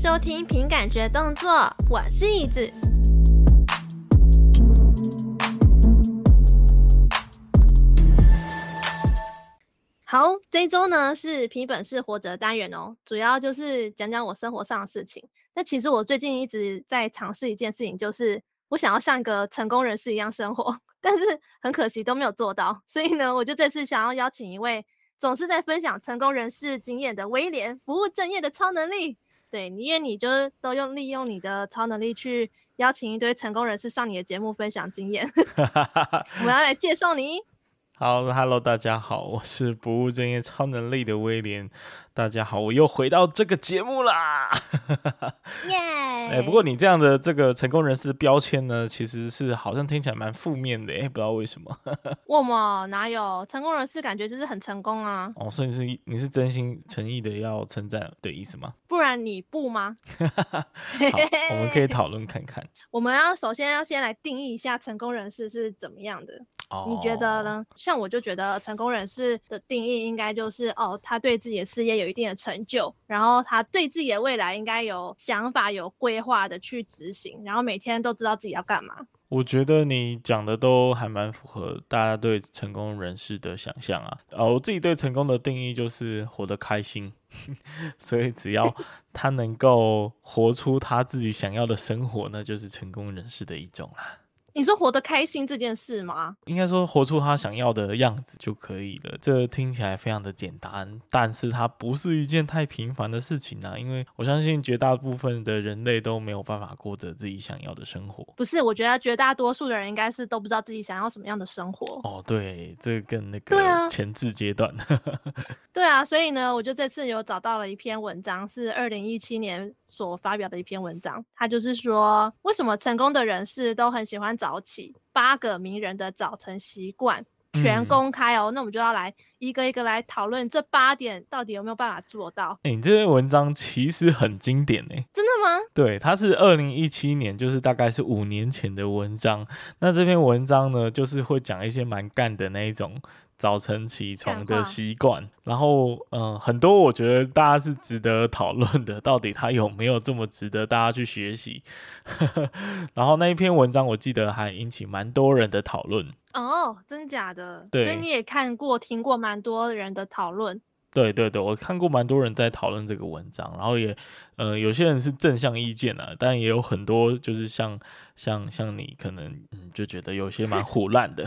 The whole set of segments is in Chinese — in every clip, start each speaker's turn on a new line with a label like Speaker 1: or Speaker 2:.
Speaker 1: 收听凭感觉动作，我是椅子。好，这一周呢是凭本事活着的单元哦，主要就是讲讲我生活上的事情。那其实我最近一直在尝试一件事情，就是我想要像一个成功人士一样生活，但是很可惜都没有做到。所以呢，我就这次想要邀请一位。总是在分享成功人士经验的威廉，不务正业的超能力。对，因为你就是都用利用你的超能力去邀请一堆成功人士上你的节目分享经验。我们要来介绍你。
Speaker 2: 好，Hello，大家好，我是不务正业超能力的威廉。大家好，我又回到这个节目啦！耶！哎，不过你这样的这个成功人士的标签呢，其实是好像听起来蛮负面的，哎，不知道为什么。
Speaker 1: 我嘛，哪有成功人士感觉就是很成功啊？
Speaker 2: 哦，所以你是你是真心诚意的要称赞的意思吗？
Speaker 1: 不然你不吗？
Speaker 2: 好，我们可以讨论看看。
Speaker 1: 我们要首先要先来定义一下成功人士是怎么样的。哦，你觉得呢？像我就觉得成功人士的定义应该就是哦，他对自己的事业有。一定的成就，然后他对自己的未来应该有想法、有规划的去执行，然后每天都知道自己要干嘛。
Speaker 2: 我觉得你讲的都还蛮符合大家对成功人士的想象啊。呃，我自己对成功的定义就是活得开心，所以只要 他能够活出他自己想要的生活，那就是成功人士的一种啦。
Speaker 1: 你说活得开心这件事吗？
Speaker 2: 应该说活出他想要的样子就可以了。这听起来非常的简单，但是它不是一件太平凡的事情啊。因为我相信绝大部分的人类都没有办法过着自己想要的生活。
Speaker 1: 不是，我觉得绝大多数的人应该是都不知道自己想要什么样的生活。
Speaker 2: 哦，对，这个跟那个前置阶段。对啊，
Speaker 1: 对啊，所以呢，我就这次有找到了一篇文章，是二零一七年所发表的一篇文章。它就是说，为什么成功的人士都很喜欢找早起，八个名人的早晨习惯全公开哦，嗯、那我们就要来一个一个来讨论这八点到底有没有办法做到。
Speaker 2: 哎、欸，你这篇文章其实很经典呢，
Speaker 1: 真的吗？
Speaker 2: 对，它是二零一七年，就是大概是五年前的文章。那这篇文章呢，就是会讲一些蛮干的那一种。早晨起床的习惯，然后嗯、呃，很多我觉得大家是值得讨论的，到底它有没有这么值得大家去学习？然后那一篇文章我记得还引起蛮多人的讨论
Speaker 1: 哦，真假的？
Speaker 2: 对，
Speaker 1: 所以你也看过、听过蛮多人的讨论。
Speaker 2: 对对对，我看过蛮多人在讨论这个文章，然后也呃，有些人是正向意见啊，但也有很多就是像像像你可能嗯就觉得有些蛮胡烂的。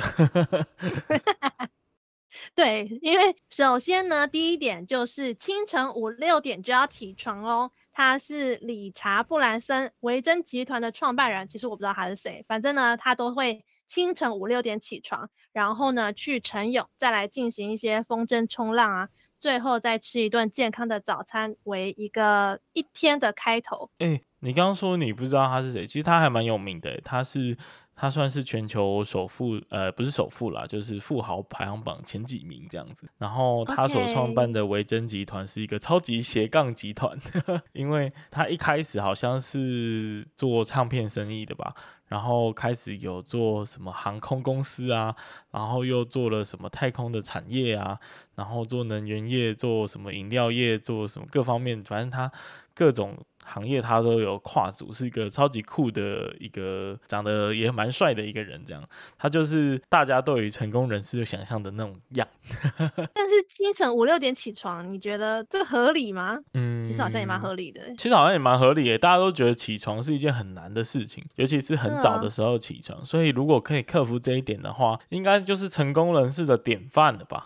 Speaker 1: 对，因为首先呢，第一点就是清晨五六点就要起床哦。他是理查布兰森维珍集团的创办人，其实我不知道他是谁，反正呢，他都会清晨五六点起床，然后呢去晨泳，再来进行一些风筝冲浪啊，最后再吃一顿健康的早餐，为一个一天的开头。
Speaker 2: 哎，你刚刚说你不知道他是谁，其实他还蛮有名的，他是。他算是全球首富，呃，不是首富啦，就是富豪排行榜前几名这样子。然后他所创办的维珍集团是一个超级斜杠集团，因为他一开始好像是做唱片生意的吧，然后开始有做什么航空公司啊，然后又做了什么太空的产业啊，然后做能源业，做什么饮料业，做什么各方面，反正他各种。行业他都有跨足，是一个超级酷的一个，长得也蛮帅的一个人。这样，他就是大家对于成功人士想象的那种样。
Speaker 1: 但是清晨五六点起床，你觉得这个合理吗？嗯，其实好像也蛮合理的。
Speaker 2: 其实好像也蛮合理的，大家都觉得起床是一件很难的事情，尤其是很早的时候起床。啊、所以如果可以克服这一点的话，应该就是成功人士的典范了吧？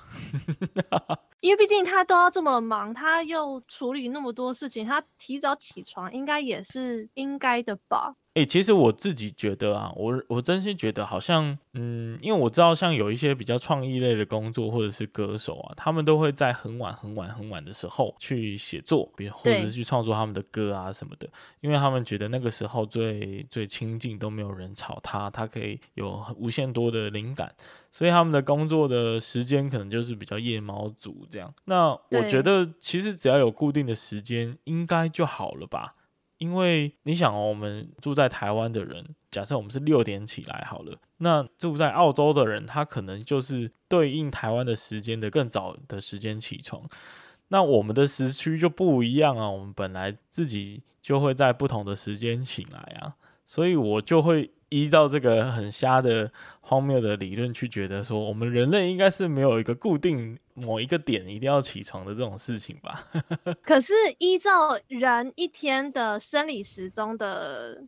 Speaker 1: 因为毕竟他都要这么忙，他又处理那么多事情，他提早起床应该也是应该的吧。
Speaker 2: 诶、欸，其实我自己觉得啊，我我真心觉得好像，嗯，因为我知道像有一些比较创意类的工作或者是歌手啊，他们都会在很晚很晚很晚的时候去写作，比如或者是去创作他们的歌啊什么的，因为他们觉得那个时候最最清静，都没有人吵他，他可以有无限多的灵感，所以他们的工作的时间可能就是比较夜猫族这样。那我觉得其实只要有固定的时间，应该就好了吧。因为你想哦，我们住在台湾的人，假设我们是六点起来好了，那住在澳洲的人，他可能就是对应台湾的时间的更早的时间起床。那我们的时区就不一样啊，我们本来自己就会在不同的时间醒来啊，所以我就会依照这个很瞎的荒谬的理论去觉得说，我们人类应该是没有一个固定某一个点一定要起床的这种事情吧？
Speaker 1: 可是依照人一天的生理时钟的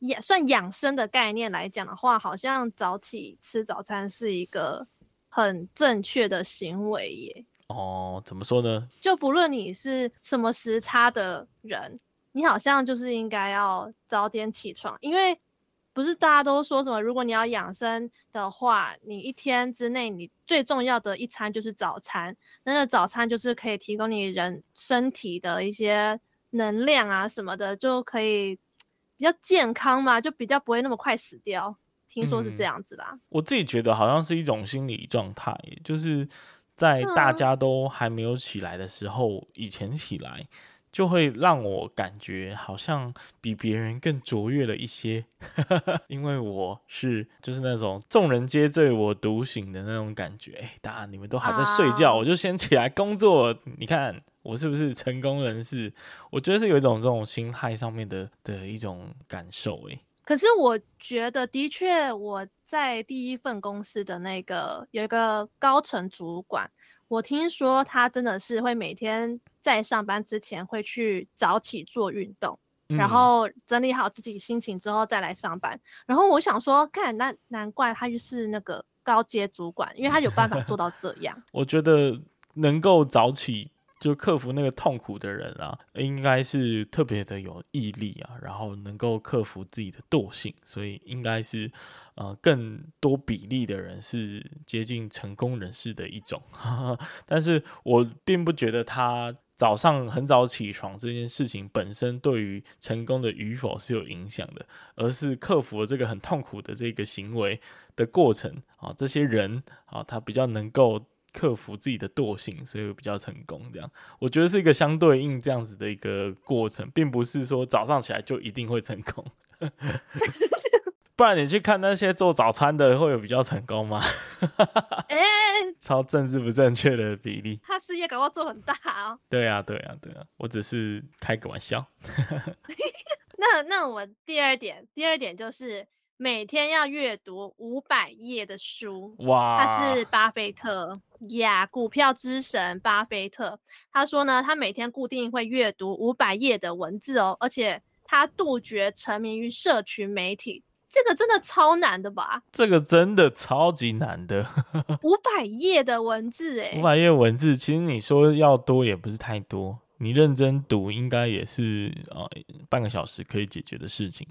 Speaker 1: 也算养生的概念来讲的话，好像早起吃早餐是一个很正确的行为耶。
Speaker 2: 哦，怎么说呢？
Speaker 1: 就不论你是什么时差的人，你好像就是应该要早点起床，因为不是大家都说什么，如果你要养生的话，你一天之内你最重要的一餐就是早餐，那个早餐就是可以提供你人身体的一些能量啊什么的，就可以比较健康嘛，就比较不会那么快死掉。听说是这样子啦。
Speaker 2: 嗯，我自己觉得好像是一种心理状态，就是。在大家都还没有起来的时候，以前起来就会让我感觉好像比别人更卓越了一些，因为我是就是那种众人皆醉我独醒的那种感觉。哎，大家你们都还在睡觉，我就先起来工作。你看我是不是成功人士？我觉得是有一种这种心态上面的的一种感受。哎，
Speaker 1: 可是我觉得的确我。在第一份公司的那个有一个高层主管，我听说他真的是会每天在上班之前会去早起做运动，嗯、然后整理好自己心情之后再来上班。然后我想说，看那难怪他就是那个高阶主管，因为他有办法做到这样。
Speaker 2: 我觉得能够早起。就克服那个痛苦的人啊，应该是特别的有毅力啊，然后能够克服自己的惰性，所以应该是呃更多比例的人是接近成功人士的一种。但是我并不觉得他早上很早起床这件事情本身对于成功的与否是有影响的，而是克服了这个很痛苦的这个行为的过程啊，这些人啊，他比较能够。克服自己的惰性，所以比较成功。这样，我觉得是一个相对应这样子的一个过程，并不是说早上起来就一定会成功。不然你去看那些做早餐的，会有比较成功吗？哎、欸，超政治不正确的比例，
Speaker 1: 他事业搞不好做很大哦。
Speaker 2: 对啊，对啊，对啊，我只是开个玩笑。
Speaker 1: 那那我第二点，第二点就是。每天要阅读五百页的书，哇！他是巴菲特呀，股票之神巴菲特。他说呢，他每天固定会阅读五百页的文字哦，而且他杜绝沉迷于社群媒体，这个真的超难的吧？
Speaker 2: 这个真的超级难的，
Speaker 1: 五百页的文字诶，
Speaker 2: 五百页文字，其实你说要多也不是太多，你认真读应该也是呃半个小时可以解决的事情。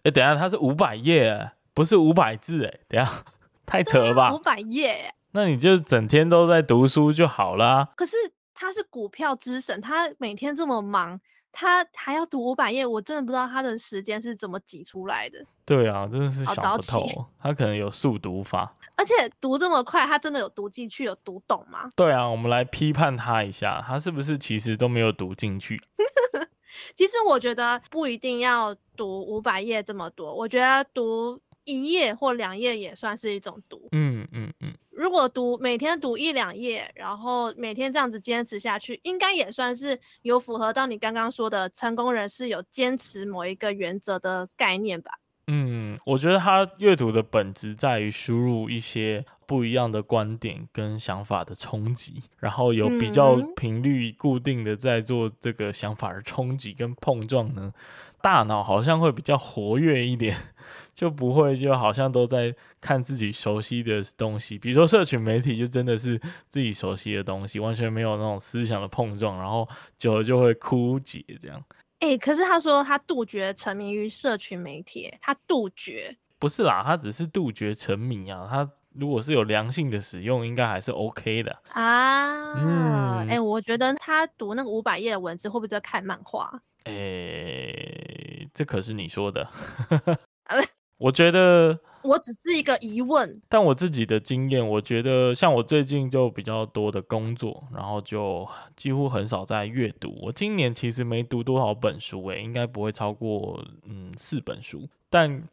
Speaker 2: 哎、欸，等一下，它是五百页，不是五百字，哎，等一下，太扯了吧？
Speaker 1: 五百页，
Speaker 2: 那你就整天都在读书就好啦。
Speaker 1: 可是他是股票之神，他每天这么忙，他还要读五百页，我真的不知道他的时间是怎么挤出来的。
Speaker 2: 对啊，真的是想不透，他可能有速读法，
Speaker 1: 而且读这么快，他真的有读进去，有读懂吗？
Speaker 2: 对啊，我们来批判他一下，他是不是其实都没有读进去？
Speaker 1: 其实我觉得不一定要读五百页这么多，我觉得读一页或两页也算是一种读。
Speaker 2: 嗯嗯嗯。
Speaker 1: 如果读每天读一两页，然后每天这样子坚持下去，应该也算是有符合到你刚刚说的成功人士有坚持某一个原则的概念吧。
Speaker 2: 嗯，我觉得他阅读的本质在于输入一些不一样的观点跟想法的冲击，然后有比较频率固定的在做这个想法的冲击跟碰撞呢，大脑好像会比较活跃一点，就不会就好像都在看自己熟悉的东西，比如说社群媒体就真的是自己熟悉的东西，完全没有那种思想的碰撞，然后久了就会枯竭这样。
Speaker 1: 哎、欸，可是他说他杜绝沉迷于社群媒体，他杜绝
Speaker 2: 不是啦，他只是杜绝沉迷啊。他如果是有良性的使用，应该还是 OK 的
Speaker 1: 啊。嗯，哎、欸，我觉得他读那个五百页的文字，会不会在看漫画？
Speaker 2: 哎、欸，这可是你说的。我觉得。
Speaker 1: 我只是一个疑问，
Speaker 2: 但我自己的经验，我觉得像我最近就比较多的工作，然后就几乎很少在阅读。我今年其实没读多少本书，诶，应该不会超过嗯四本书。但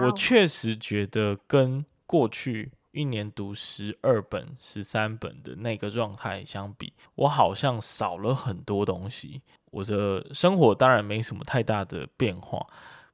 Speaker 2: 我确实觉得跟过去一年读十二本、十三本的那个状态相比，我好像少了很多东西。我的生活当然没什么太大的变化，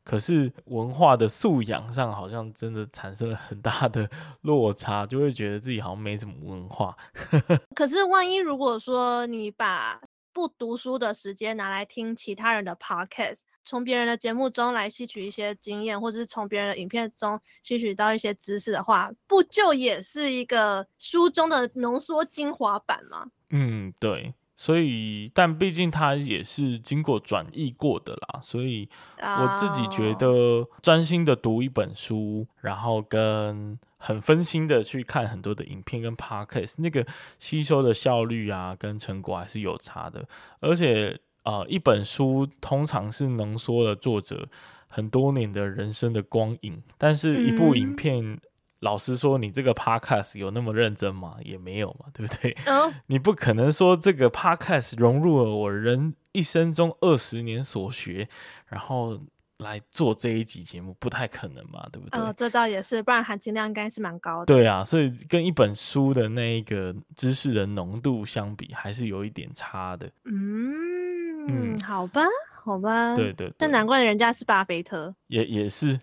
Speaker 2: 可是文化的素养上好像真的产生了很大的落差，就会觉得自己好像没什么文化。
Speaker 1: 可是万一如果说你把不读书的时间拿来听其他人的 podcast，从别人的节目中来吸取一些经验，或者是从别人的影片中吸取到一些知识的话，不就也是一个书中的浓缩精华版吗？
Speaker 2: 嗯，对。所以，但毕竟它也是经过转译过的啦，所以我自己觉得专心的读一本书，然后跟很分心的去看很多的影片跟 podcast，那个吸收的效率啊，跟成果还是有差的。而且，呃，一本书通常是浓缩了作者很多年的人生的光影，但是一部影片。嗯老实说，你这个 podcast 有那么认真吗？也没有嘛，对不对？嗯、你不可能说这个 podcast 融入了我人一生中二十年所学，然后来做这一集节目，不太可能嘛，对不对？
Speaker 1: 哦，这倒也是，不然含金量应该是蛮高的。
Speaker 2: 对啊，所以跟一本书的那一个知识的浓度相比，还是有一点差的。
Speaker 1: 嗯嗯，好吧，好吧。
Speaker 2: 对，对对。
Speaker 1: 但难怪人家是巴菲特。
Speaker 2: 也也是。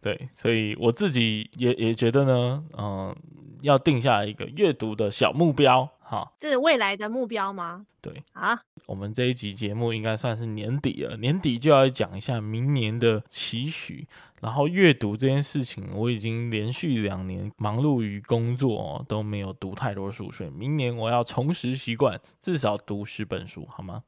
Speaker 2: 对，所以我自己也也觉得呢，嗯、呃，要定下一个阅读的小目标，哈，
Speaker 1: 是未来的目标吗？
Speaker 2: 对
Speaker 1: 啊，
Speaker 2: 我们这一集节目应该算是年底了，年底就要讲一下明年的期许。然后阅读这件事情，我已经连续两年忙碌于工作哦，都没有读太多书，所以明年我要重拾习惯，至少读十本书，好
Speaker 1: 吗？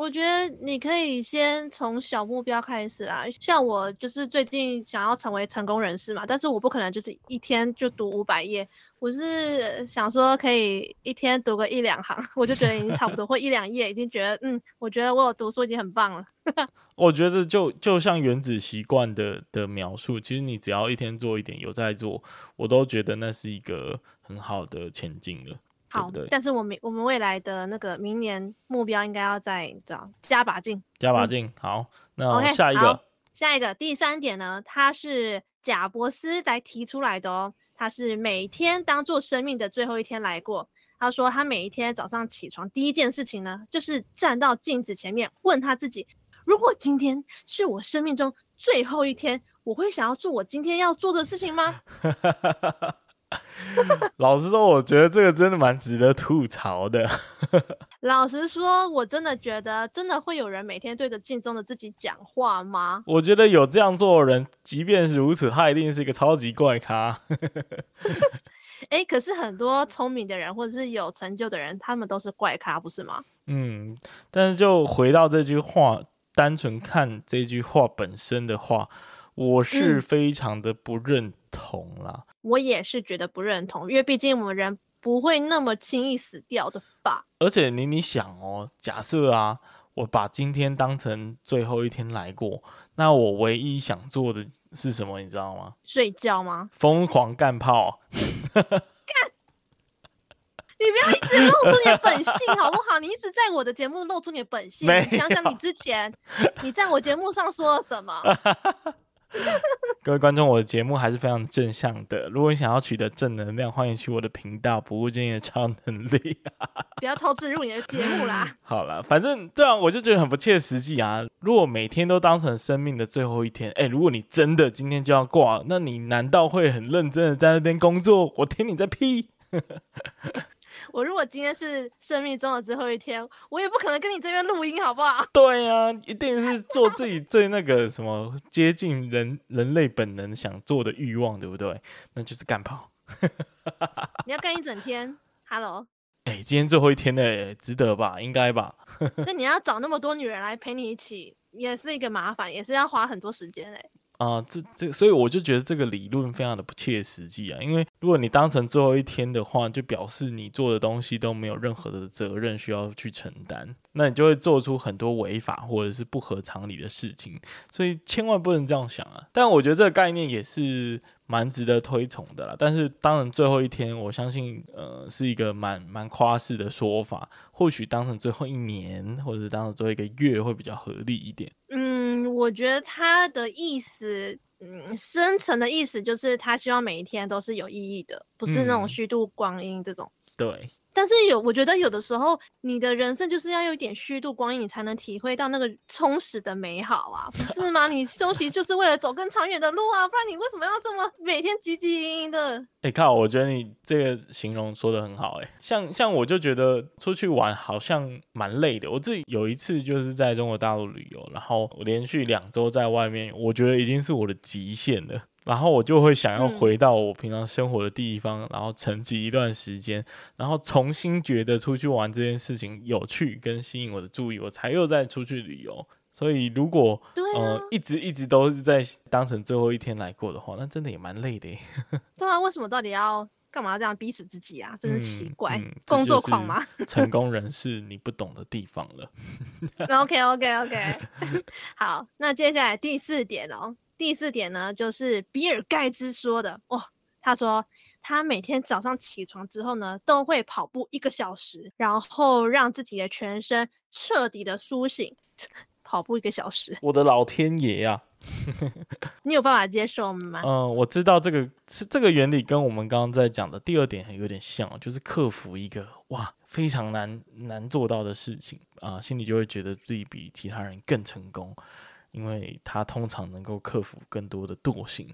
Speaker 1: 我觉得你可以先从小目标开始啦，像我就是最近想要成为成功人士嘛，但是我不可能就是一天就读五百页，我是想说可以一天读个一两行，我就觉得已经差不多，或一两页已经觉得嗯，我觉得我有读书已经很棒了。
Speaker 2: 我觉得就就像原子习惯的的描述，其实你只要一天做一点，有在做，我都觉得那是一个很好的前进了。
Speaker 1: 好，对对，但是我们我们未来的那个明年目标应该要再这样加把劲，
Speaker 2: 加把劲。嗯、好，那下一个，okay,
Speaker 1: 下一个第三点呢，它是贾伯斯来提出来的哦。他是每天当做生命的最后一天来过。他说他每一天早上起床第一件事情呢，就是站到镜子前面问他自己：如果今天是我生命中最后一天，我会想要做我今天要做的事情吗？
Speaker 2: 老实说，我觉得这个真的蛮值得吐槽的。
Speaker 1: 老实说，我真的觉得，真的会有人每天对着镜中的自己讲话吗？
Speaker 2: 我觉得有这样做的人，即便是如此，他一定是一个超级怪咖。
Speaker 1: 哎、欸，可是很多聪明的人或者是有成就的人，他们都是怪咖，不是吗？
Speaker 2: 嗯，但是就回到这句话，单纯看这句话本身的话，我是非常的不认同啦。嗯
Speaker 1: 我也是觉得不认同，因为毕竟我们人不会那么轻易死掉的吧。
Speaker 2: 而且你你想哦，假设啊，我把今天当成最后一天来过，那我唯一想做的是什么？你知道吗？
Speaker 1: 睡觉吗？
Speaker 2: 疯狂干炮！
Speaker 1: 干！你不要一直露出你的本性好不好？你一直在我的节目露出你的本性，你想想你之前你在我节目上说了什么？
Speaker 2: 各位观众，我的节目还是非常正向的。如果你想要取得正能量，欢迎去我的频道“不务正业的超能力”。
Speaker 1: 不要偷自入你的节目啦！好
Speaker 2: 了，反正对啊，我就觉得很不切实际啊。如果每天都当成生命的最后一天，哎、欸，如果你真的今天就要挂，那你难道会很认真的在那边工作？我听你在屁！
Speaker 1: 我如果今天是生命中的最后一天，我也不可能跟你这边录音，好不好？
Speaker 2: 对呀、啊，一定是做自己最那个什么接近人人类本能想做的欲望，对不对？那就是干跑。
Speaker 1: 你要干一整天？Hello？
Speaker 2: 哎、欸，今天最后一天呢，值得吧？应该吧？
Speaker 1: 那你要找那么多女人来陪你一起，也是一个麻烦，也是要花很多时间哎。
Speaker 2: 啊、这这，所以我就觉得这个理论非常的不切实际啊。因为如果你当成最后一天的话，就表示你做的东西都没有任何的责任需要去承担，那你就会做出很多违法或者是不合常理的事情。所以千万不能这样想啊。但我觉得这个概念也是蛮值得推崇的啦。但是当成最后一天，我相信呃是一个蛮蛮夸饰的说法。或许当成最后一年，或者是当成最后一个月会比较合理一点。
Speaker 1: 嗯。我觉得他的意思，嗯，深层的意思就是他希望每一天都是有意义的，不是那种虚度光阴这种。嗯、
Speaker 2: 对。
Speaker 1: 但是有，我觉得有的时候，你的人生就是要有一点虚度光阴，你才能体会到那个充实的美好啊，不是吗？你休息就是为了走更长远的路啊，不然你为什么要这么每天汲汲营营的？
Speaker 2: 哎、靠，我觉得你这个形容说的很好、欸，哎，像像我就觉得出去玩好像蛮累的。我自己有一次就是在中国大陆旅游，然后我连续两周在外面，我觉得已经是我的极限了。然后我就会想要回到我平常生活的地方，嗯、然后沉寂一段时间，然后重新觉得出去玩这件事情有趣跟吸引我的注意，我才又再出去旅游。所以如果、啊、呃一直一直都是在当成最后一天来过的话，那真的也蛮累的耶。
Speaker 1: 对啊，为什么到底要干嘛这样逼死自己啊？真是奇怪，嗯嗯、工作狂吗？
Speaker 2: 成功人士你不懂的地方了。
Speaker 1: OK OK OK，好，那接下来第四点哦。第四点呢，就是比尔盖茨说的哦。他说他每天早上起床之后呢，都会跑步一个小时，然后让自己的全身彻底的苏醒。跑步一个小时，
Speaker 2: 我的老天爷呀、
Speaker 1: 啊！你有办法接受吗？
Speaker 2: 嗯，我知道这个是这个原理，跟我们刚刚在讲的第二点有点像，就是克服一个哇非常难难做到的事情啊，心里就会觉得自己比其他人更成功。因为它通常能够克服更多的惰性，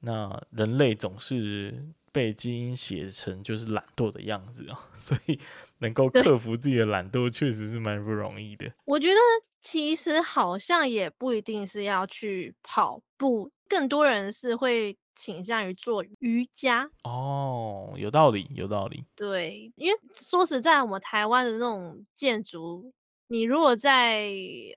Speaker 2: 那人类总是被基因写成就是懒惰的样子啊，所以能够克服自己的懒惰，确实是蛮不容易的。
Speaker 1: 我觉得其实好像也不一定是要去跑步，更多人是会倾向于做瑜伽。
Speaker 2: 哦，有道理，有道理。
Speaker 1: 对，因为说实在，我们台湾的那种建筑。你如果在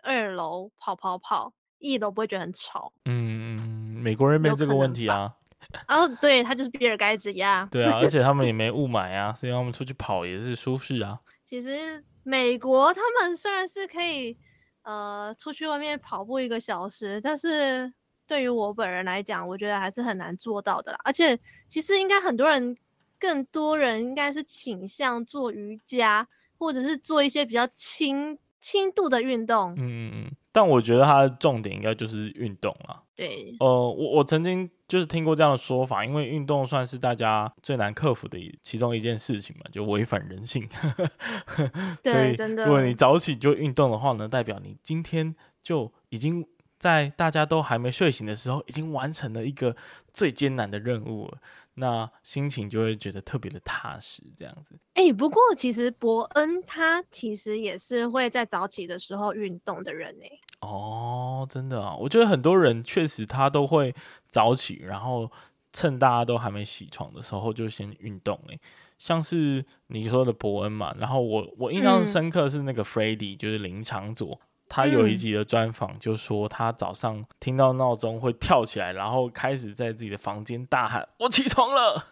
Speaker 1: 二楼跑跑跑，一楼不会觉得很吵？
Speaker 2: 嗯，美国人没这个问题啊。
Speaker 1: 哦，对，他就是比尔盖茨呀。
Speaker 2: 对啊，而且他们也没雾霾啊，所以他们出去跑也是舒适啊。
Speaker 1: 其实美国他们虽然是可以呃出去外面跑步一个小时，但是对于我本人来讲，我觉得还是很难做到的啦。而且其实应该很多人，更多人应该是倾向做瑜伽，或者是做一些比较轻。轻度的运动，
Speaker 2: 嗯嗯嗯，但我觉得它的重点应该就是运动了。
Speaker 1: 对，
Speaker 2: 呃，我我曾经就是听过这样的说法，因为运动算是大家最难克服的一其中一件事情嘛，就违反人性。
Speaker 1: 对，
Speaker 2: 所以
Speaker 1: 真的，
Speaker 2: 如果你早起就运动的话呢，代表你今天就已经在大家都还没睡醒的时候，已经完成了一个最艰难的任务了。那心情就会觉得特别的踏实，这样子。
Speaker 1: 哎、欸，不过其实伯恩他其实也是会在早起的时候运动的人哎。
Speaker 2: 哦，真的啊，我觉得很多人确实他都会早起，然后趁大家都还没起床的时候就先运动哎。像是你说的伯恩嘛，然后我我印象深刻是那个 Freddie，、嗯、就是林昶佐。他有一集的专访，就说他早上听到闹钟会跳起来，然后开始在自己的房间大喊：“我起床了！”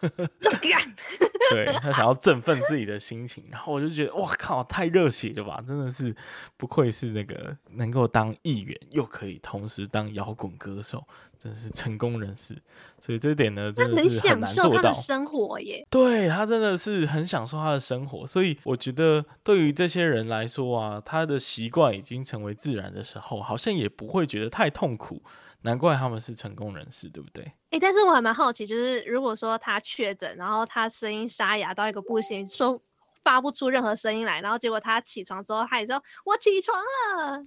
Speaker 2: 对，他想要振奋自己的心情。然后我就觉得，哇靠，太热血了吧！真的是不愧是那个能够当议员又可以同时当摇滚歌手。真是成功人士，所以这点呢，真的是很难做到。他很享受他的生活耶，
Speaker 1: 对，
Speaker 2: 他真的是很享受他的生活，所以我觉得对于这些人来说啊，他的习惯已经成为自然的时候，好像也不会觉得太痛苦。难怪他们是成功人士，对不对？
Speaker 1: 哎、欸，但是我还蛮好奇，就是如果说他确诊，然后他声音沙哑到一个不行，说发不出任何声音来，然后结果他起床之后，他也说我起床了。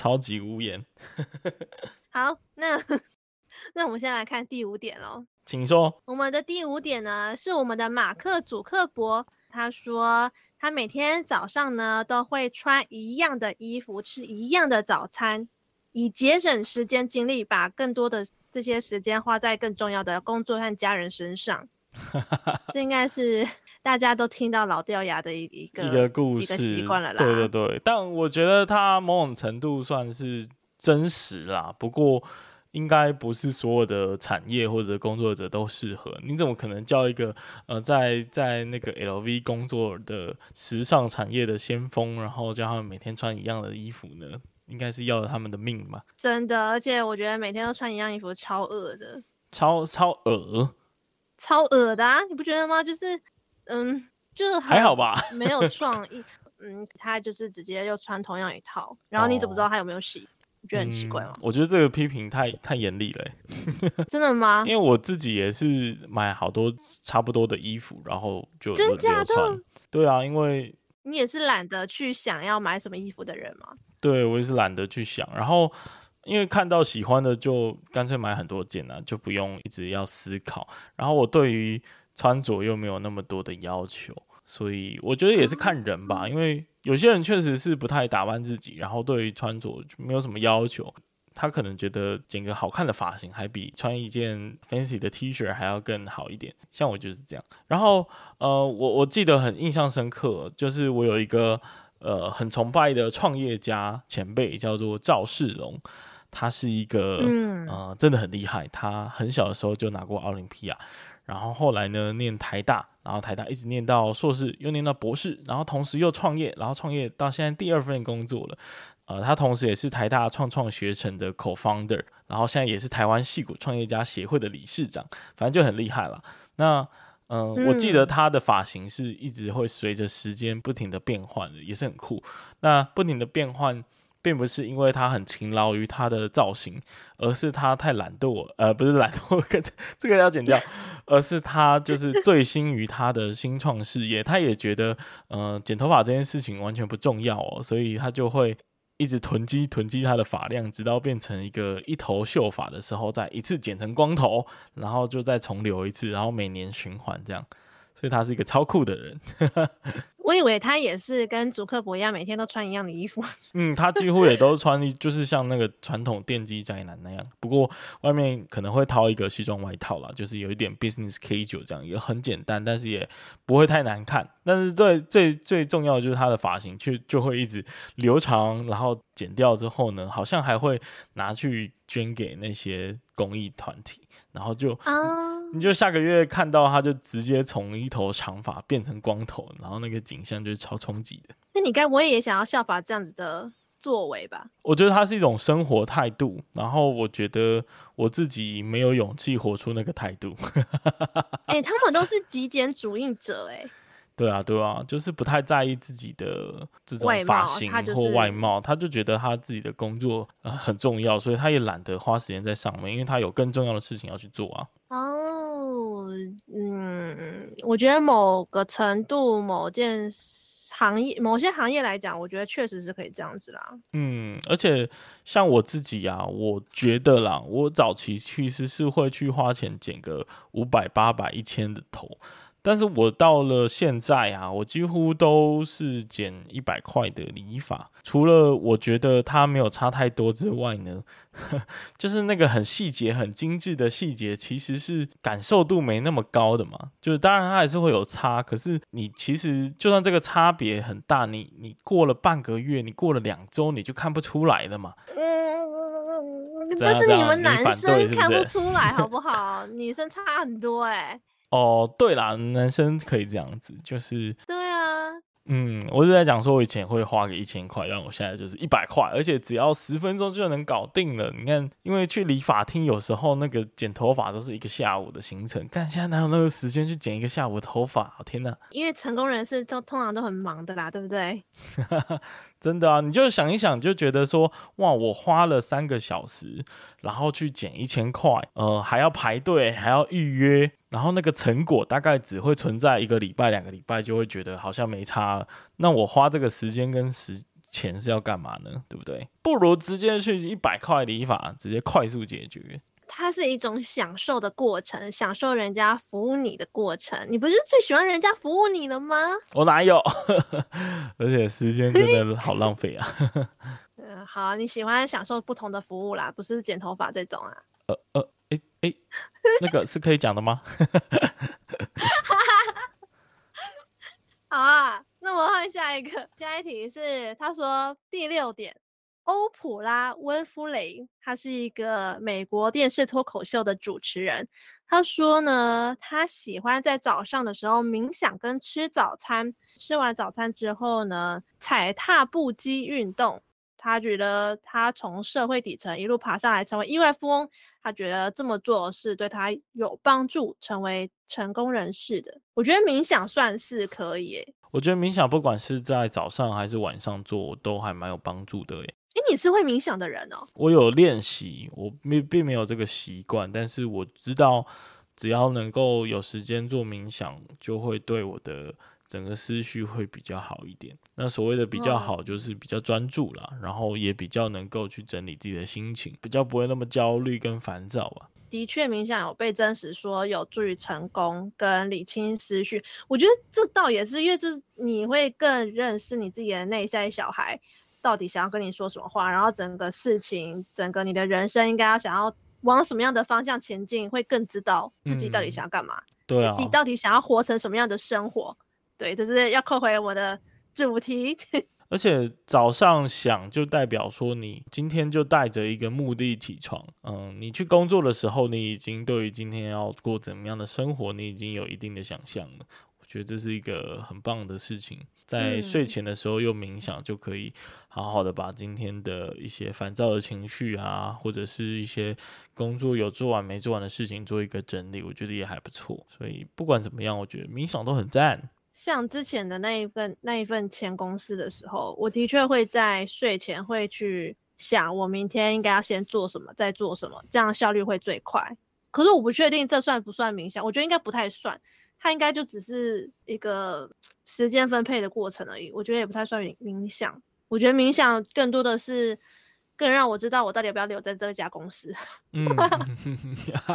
Speaker 2: 超级无言。
Speaker 1: 好，那那我们先来看第五点喽。
Speaker 2: 请说。
Speaker 1: 我们的第五点呢，是我们的马克·祖克伯。他说，他每天早上呢都会穿一样的衣服，吃一样的早餐，以节省时间精力，把更多的这些时间花在更重要的工作和家人身上。这应该是 大家都听到老掉牙的一一个
Speaker 2: 一个故事习惯了啦。对对对，但我觉得它某种程度算是真实啦。不过，应该不是所有的产业或者工作者都适合。你怎么可能叫一个呃，在在那个 LV 工作的时尚产业的先锋，然后叫他们每天穿一样的衣服呢？应该是要了他们的命嘛。
Speaker 1: 真的，而且我觉得每天都穿一样衣服超恶的，
Speaker 2: 超超恶。
Speaker 1: 超恶的啊，你不觉得吗？就是，嗯，就是
Speaker 2: 还好吧，
Speaker 1: 没有创意。嗯，他就是直接就穿同样一套，然后你怎么知道他有没有洗？你、哦、觉得很奇怪吗？
Speaker 2: 嗯、我觉得这个批评太太严厉了。
Speaker 1: 真的吗？
Speaker 2: 因为我自己也是买好多差不多的衣服，然后就
Speaker 1: 真假的
Speaker 2: 穿。对啊，因为
Speaker 1: 你也是懒得去想要买什么衣服的人吗？
Speaker 2: 对，我也是懒得去想，然后。因为看到喜欢的就干脆买很多件啊，就不用一直要思考。然后我对于穿着又没有那么多的要求，所以我觉得也是看人吧。因为有些人确实是不太打扮自己，然后对于穿着没有什么要求，他可能觉得剪个好看的发型还比穿一件 fancy 的 T 恤还要更好一点。像我就是这样。然后呃，我我记得很印象深刻，就是我有一个呃很崇拜的创业家前辈，叫做赵世龙。他是一个，嗯、呃，真的很厉害。他很小的时候就拿过奥林匹亚，然后后来呢，念台大，然后台大一直念到硕士，又念到博士，然后同时又创业，然后创业到现在第二份工作了。呃，他同时也是台大创创学城的 co-founder，然后现在也是台湾戏骨创业家协会的理事长，反正就很厉害了。那，呃、嗯，我记得他的发型是一直会随着时间不停的变换的，也是很酷。那不停的变换。并不是因为他很勤劳于他的造型，而是他太懒惰，呃，不是懒惰，这个要剪掉，而是他就是醉心于他的新创事业，他也觉得，呃，剪头发这件事情完全不重要哦，所以他就会一直囤积囤积他的发量，直到变成一个一头秀发的时候，再一次剪成光头，然后就再重留一次，然后每年循环这样，所以他是一个超酷的人。
Speaker 1: 我以为他也是跟祖克伯一样，每天都穿一样的衣服。
Speaker 2: 嗯，他几乎也都穿，就是像那个传统电机宅男那样。不过外面可能会套一个西装外套啦，就是有一点 business casual 这样，也很简单，但是也不会太难看。但是最最最重要的就是他的发型，却就会一直留长，然后剪掉之后呢，好像还会拿去捐给那些公益团体。然后就，uh, 你就下个月看到他，就直接从一头长发变成光头，然后那个景象就是超冲击的。
Speaker 1: 那你该不会也想要效法这样子的作为吧？
Speaker 2: 我觉得它是一种生活态度，然后我觉得我自己没有勇气活出那个态度。
Speaker 1: 哎、欸，他们都是极简主义者、欸，哎。
Speaker 2: 对啊，对啊，就是不太在意自己的这种发型或外貌，他就觉得他自己的工作很重要，所以他也懒得花时间在上面，因为他有更重要的事情要去做啊。
Speaker 1: 哦，嗯，我觉得某个程度、某件行业、某些行业来讲，我觉得确实是可以这样子啦。
Speaker 2: 嗯，而且像我自己啊，我觉得啦，我早期其实是会去花钱剪个五百、八百、一千的头。但是我到了现在啊，我几乎都是剪一百块的理法，除了我觉得它没有差太多之外呢，就是那个很细节、很精致的细节，其实是感受度没那么高的嘛。就是当然它还是会有差，可是你其实就算这个差别很大，你你过了半个月，你过了两周，你就看不出来了嘛。
Speaker 1: 嗯，但是你们男生看不 出来好不好？女生差很多哎、欸。
Speaker 2: 哦，对啦，男生可以这样子，就是
Speaker 1: 对啊，
Speaker 2: 嗯，我就在讲说，我以前会花个一千块，但我现在就是一百块，而且只要十分钟就能搞定了。你看，因为去理发厅有时候那个剪头发都是一个下午的行程，但现在哪有那个时间去剪一个下午的头发？天哪！
Speaker 1: 因为成功人士都通常都很忙的啦，对不对？
Speaker 2: 真的啊，你就想一想，就觉得说，哇，我花了三个小时，然后去剪一千块，呃，还要排队，还要预约。然后那个成果大概只会存在一个礼拜、两个礼拜，就会觉得好像没差了。那我花这个时间跟时钱是要干嘛呢？对不对？不如直接去一百块理发，直接快速解决。
Speaker 1: 它是一种享受的过程，享受人家服务你的过程。你不是最喜欢人家服务你了吗？
Speaker 2: 我哪有？而且时间真的好浪费啊。
Speaker 1: 嗯，好，你喜欢享受不同的服务啦，不是剪头发这种啊。
Speaker 2: 呃呃。哎，那个是可以讲的吗？
Speaker 1: 哈哈哈好啊，那我们换下一个，下一题是他说第六点，欧普拉温芙蕾，他是一个美国电视脱口秀的主持人。他说呢，他喜欢在早上的时候冥想跟吃早餐，吃完早餐之后呢，踩踏步机运动。他觉得他从社会底层一路爬上来成为亿万富翁，他觉得这么做是对他有帮助，成为成功人士的。我觉得冥想算是可以。
Speaker 2: 我觉得冥想不管是在早上还是晚上做，都还蛮有帮助的耶。
Speaker 1: 哎，你是会冥想的人哦？
Speaker 2: 我有练习，我没并没有这个习惯，但是我知道，只要能够有时间做冥想，就会对我的整个思绪会比较好一点。那所谓的比较好，就是比较专注啦，然后也比较能够去整理自己的心情，比较不会那么焦虑跟烦躁吧。
Speaker 1: 的确，冥想有被证实说有助于成功跟理清思绪。我觉得这倒也是，因为就是你会更认识你自己的内在小孩。到底想要跟你说什么话？然后整个事情，整个你的人生应该要想要往什么样的方向前进，会更知道自己到底想要干嘛，嗯对啊，自己到底想要活成什么样的生活？对，就是要扣回我的主题。
Speaker 2: 而且早上想就代表说你今天就带着一个目的起床，嗯，你去工作的时候，你已经对于今天要过怎么样的生活，你已经有一定的想象了。我觉得这是一个很棒的事情，在睡前的时候又冥想，就可以好好的把今天的一些烦躁的情绪啊，或者是一些工作有做完没做完的事情做一个整理，我觉得也还不错。所以不管怎么样，我觉得冥想都很赞。
Speaker 1: 像之前的那一份那一份前公司的时候，我的确会在睡前会去想，我明天应该要先做什么，再做什么，这样效率会最快。可是我不确定这算不算冥想，我觉得应该不太算。它应该就只是一个时间分配的过程而已，我觉得也不太算冥想。我觉得冥想更多的是更让我知道我到底要不要留在这家公司。嗯，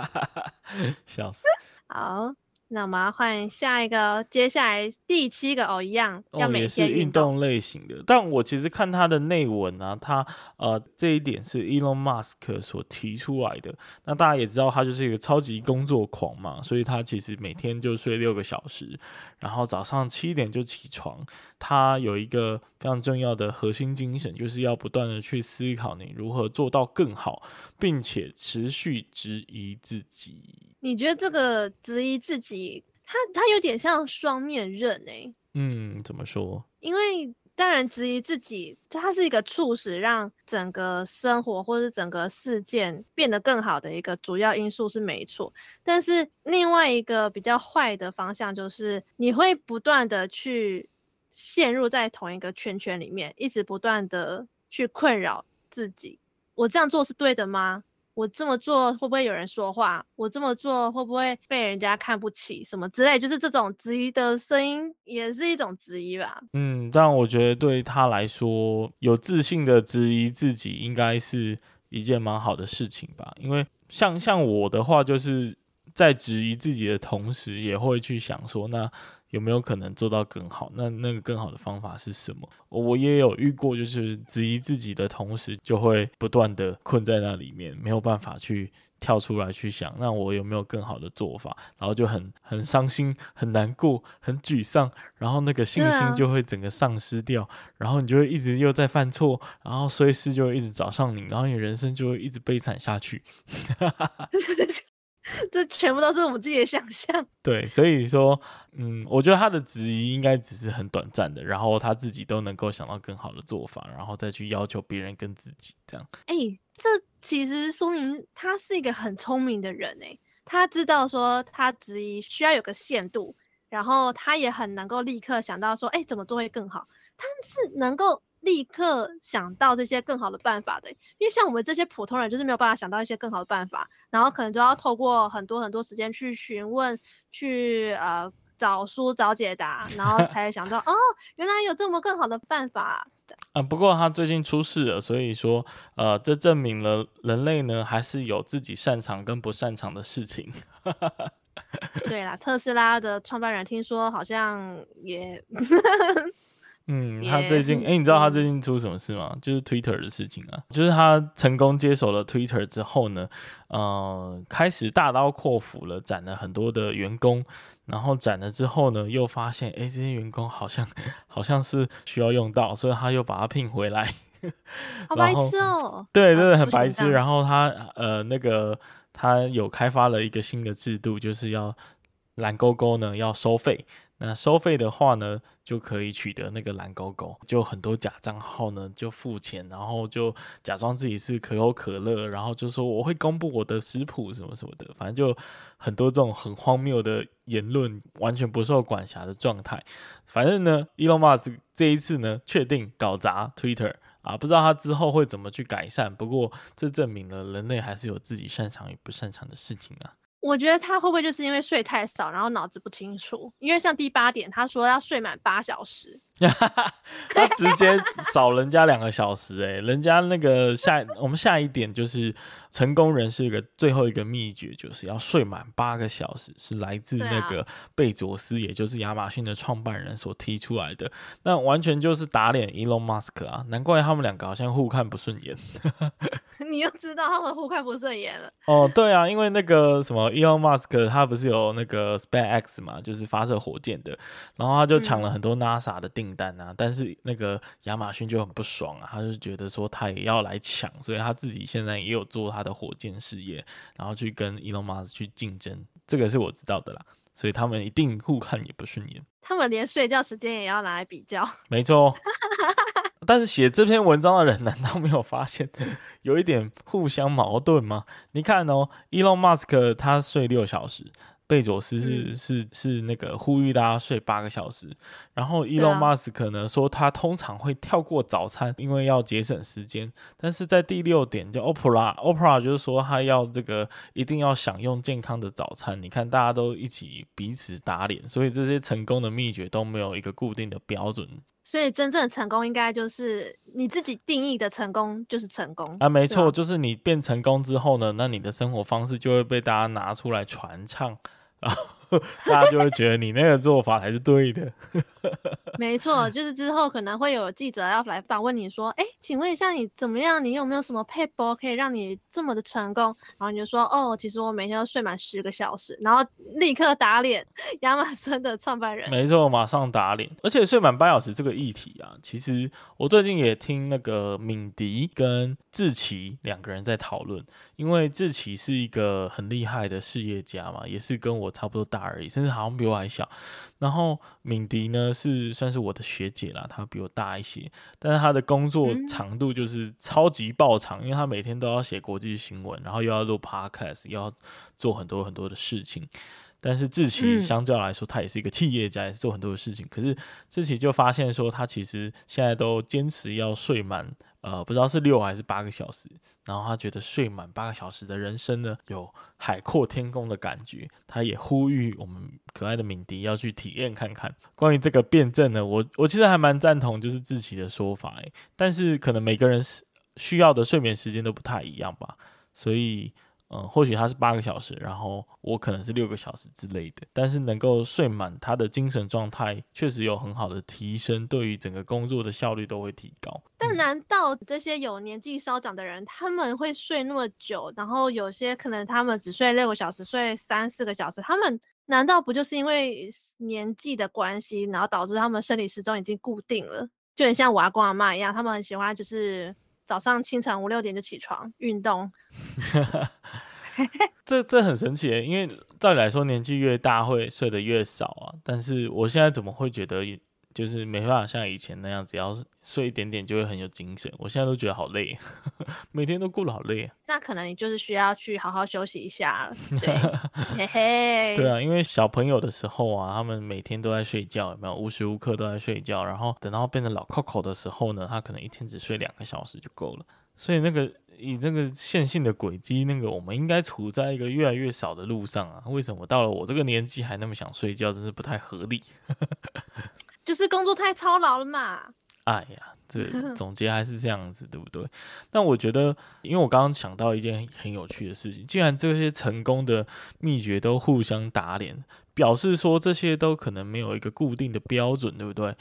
Speaker 2: 笑死。
Speaker 1: 好。那我们要换下一个，接下来第七个哦，一样要每天。哦，也是运动
Speaker 2: 类型的。但我其实看他的内文啊，他呃这一点是 Elon Musk 所提出来的。那大家也知道，他就是一个超级工作狂嘛，所以他其实每天就睡六个小时，然后早上七点就起床。他有一个非常重要的核心精神，就是要不断的去思考你如何做到更好，并且持续质疑自己。
Speaker 1: 你觉得这个质疑自己，他他有点像双面刃哎、欸。
Speaker 2: 嗯，怎么说？
Speaker 1: 因为当然质疑自己，它是一个促使让整个生活或是整个事件变得更好的一个主要因素是没错。但是另外一个比较坏的方向就是，你会不断的去陷入在同一个圈圈里面，一直不断的去困扰自己。我这样做是对的吗？我这么做会不会有人说话？我这么做会不会被人家看不起？什么之类，就是这种质疑的声音也是一种质疑吧。
Speaker 2: 嗯，但我觉得对他来说，有自信的质疑自己，应该是一件蛮好的事情吧。因为像像我的话，就是在质疑自己的同时，也会去想说，那。有没有可能做到更好？那那个更好的方法是什么？我也有遇过，就是质疑自己的同时，就会不断的困在那里面，没有办法去跳出来去想，那我有没有更好的做法？然后就很很伤心、很难过、很沮丧，然后那个信心就会整个丧失掉，啊、然后你就会一直又在犯错，然后衰事就会一直找上你，然后你人生就会一直悲惨下去。
Speaker 1: 这全部都是我们自己的想象。
Speaker 2: 对，所以说，嗯，我觉得他的质疑应该只是很短暂的，然后他自己都能够想到更好的做法，然后再去要求别人跟自己这样。
Speaker 1: 哎、欸，这其实说明他是一个很聪明的人哎，他知道说他质疑需要有个限度，然后他也很能够立刻想到说，哎、欸，怎么做会更好？他是能够。立刻想到这些更好的办法的，因为像我们这些普通人，就是没有办法想到一些更好的办法，然后可能都要透过很多很多时间去询问，去呃找书找解答，然后才想到 哦，原来有这么更好的办法。
Speaker 2: 啊，不过他最近出事了，所以说呃，这证明了人类呢还是有自己擅长跟不擅长的事情。
Speaker 1: 对啦，特斯拉的创办人听说好像也。
Speaker 2: 嗯，他最近，哎、欸，你知道他最近出什么事吗？就是 Twitter 的事情啊，就是他成功接手了 Twitter 之后呢，呃，开始大刀阔斧了，斩了很多的员工，然后斩了之后呢，又发现，哎、欸，这些员工好像好像是需要用到，所以他又把他聘回来。
Speaker 1: 好 白痴哦！
Speaker 2: 对，真的很白痴。然后他呃，那个他有开发了一个新的制度，就是要蓝勾勾呢要收费。那收费的话呢，就可以取得那个蓝勾勾，就很多假账号呢就付钱，然后就假装自己是可口可乐，然后就说我会公布我的食谱什么什么的，反正就很多这种很荒谬的言论，完全不受管辖的状态。反正呢，Elon Musk 这一次呢，确定搞砸 Twitter。啊，不知道他之后会怎么去改善。不过，这证明了人类还是有自己擅长与不擅长的事情啊。
Speaker 1: 我觉得他会不会就是因为睡太少，然后脑子不清楚？因为像第八点，他说要睡满八小时。
Speaker 2: 他直接少人家两个小时哎、欸，人家那个下我们下一点就是成功人士一个最后一个秘诀，就是要睡满八个小时，是来自那个贝佐斯，也就是亚马逊的创办人所提出来的。那完全就是打脸 Elon Musk 啊，难怪他们两个好像互看不顺眼。
Speaker 1: 你又知道他们互看不顺眼了？
Speaker 2: 哦，对啊，因为那个什么 Elon Musk 他不是有那个 SpaceX 嘛，就是发射火箭的，然后他就抢了很多 NASA 的订。订单啊，但是那个亚马逊就很不爽啊，他就觉得说他也要来抢，所以他自己现在也有做他的火箭事业，然后去跟 Elon Musk 去竞争，这个是我知道的啦，所以他们一定互看也不顺眼，
Speaker 1: 他们连睡觉时间也要拿来比较，
Speaker 2: 没错。但是写这篇文章的人难道没有发现有一点互相矛盾吗？你看哦，Elon Musk 他睡六小时。贝佐斯是、嗯、是是那个呼吁大家睡八个小时，然后伊隆马斯克呢说他通常会跳过早餐，因为要节省时间。但是在第六点，就 Oprah，Oprah 就是说他要这个一定要享用健康的早餐。你看大家都一起彼此打脸，所以这些成功的秘诀都没有一个固定的标准。
Speaker 1: 所以真正的成功应该就是你自己定义的成功就是成功
Speaker 2: 啊，没错，就是你变成功之后呢，那你的生活方式就会被大家拿出来传唱。然后 大家就会觉得你那个做法才是对的。
Speaker 1: 没错，就是之后可能会有记者要来访问你说：“哎，请问一下你怎么样？你有没有什么配播可以让你这么的成功？”然后你就说：“哦，其实我每天都睡满十个小时。”然后立刻打脸亚马逊的创办人。
Speaker 2: 没错，马上打脸。而且睡满八小时这个议题啊，其实我最近也听那个敏迪跟志奇两个人在讨论，因为志奇是一个很厉害的事业家嘛，也是跟我差不多大而已，甚至好像比我还小。然后敏迪呢是算是我的学姐啦，她比我大一些，但是她的工作长度就是超级爆长，因为她每天都要写国际新闻，然后又要录 podcast，又要做很多很多的事情。但是志奇相较来说，他也是一个企业家，也是做很多的事情。可是志奇就发现说，他其实现在都坚持要睡满。呃，不知道是六还是八个小时，然后他觉得睡满八个小时的人生呢，有海阔天空的感觉。他也呼吁我们可爱的敏迪要去体验看看。关于这个辩证呢，我我其实还蛮赞同就是志奇的说法，诶，但是可能每个人需要的睡眠时间都不太一样吧，所以。嗯，或许他是八个小时，然后我可能是六个小时之类的，但是能够睡满，他的精神状态确实有很好的提升，对于整个工作的效率都会提高。
Speaker 1: 但难道这些有年纪稍长的人，他们会睡那么久？然后有些可能他们只睡六个小时，睡三四个小时，他们难道不就是因为年纪的关系，然后导致他们生理时钟已经固定了？就很像我阿公阿妈一样，他们很喜欢就是。早上清晨五六点就起床运动，
Speaker 2: 这这很神奇，因为照理来说年纪越大会睡得越少啊，但是我现在怎么会觉得？就是没办法像以前那样，只要是睡一点点就会很有精神。我现在都觉得好累，每天都过得好累。
Speaker 1: 那可能你就是需要去好好休息一下了。对，嘿嘿。
Speaker 2: 对啊，因为小朋友的时候啊，他们每天都在睡觉，有没有？无时无刻都在睡觉。然后等到变成老 Coco 的时候呢，他可能一天只睡两个小时就够了。所以那个以那个线性的轨迹，那个我们应该处在一个越来越少的路上啊。为什么到了我这个年纪还那么想睡觉，真是不太合理。
Speaker 1: 就是工作太操劳了嘛。
Speaker 2: 哎呀，这 总结还是这样子，对不对？那我觉得，因为我刚刚想到一件很有趣的事情，既然这些成功的秘诀都互相打脸。表示说这些都可能没有一个固定的标准，对不对？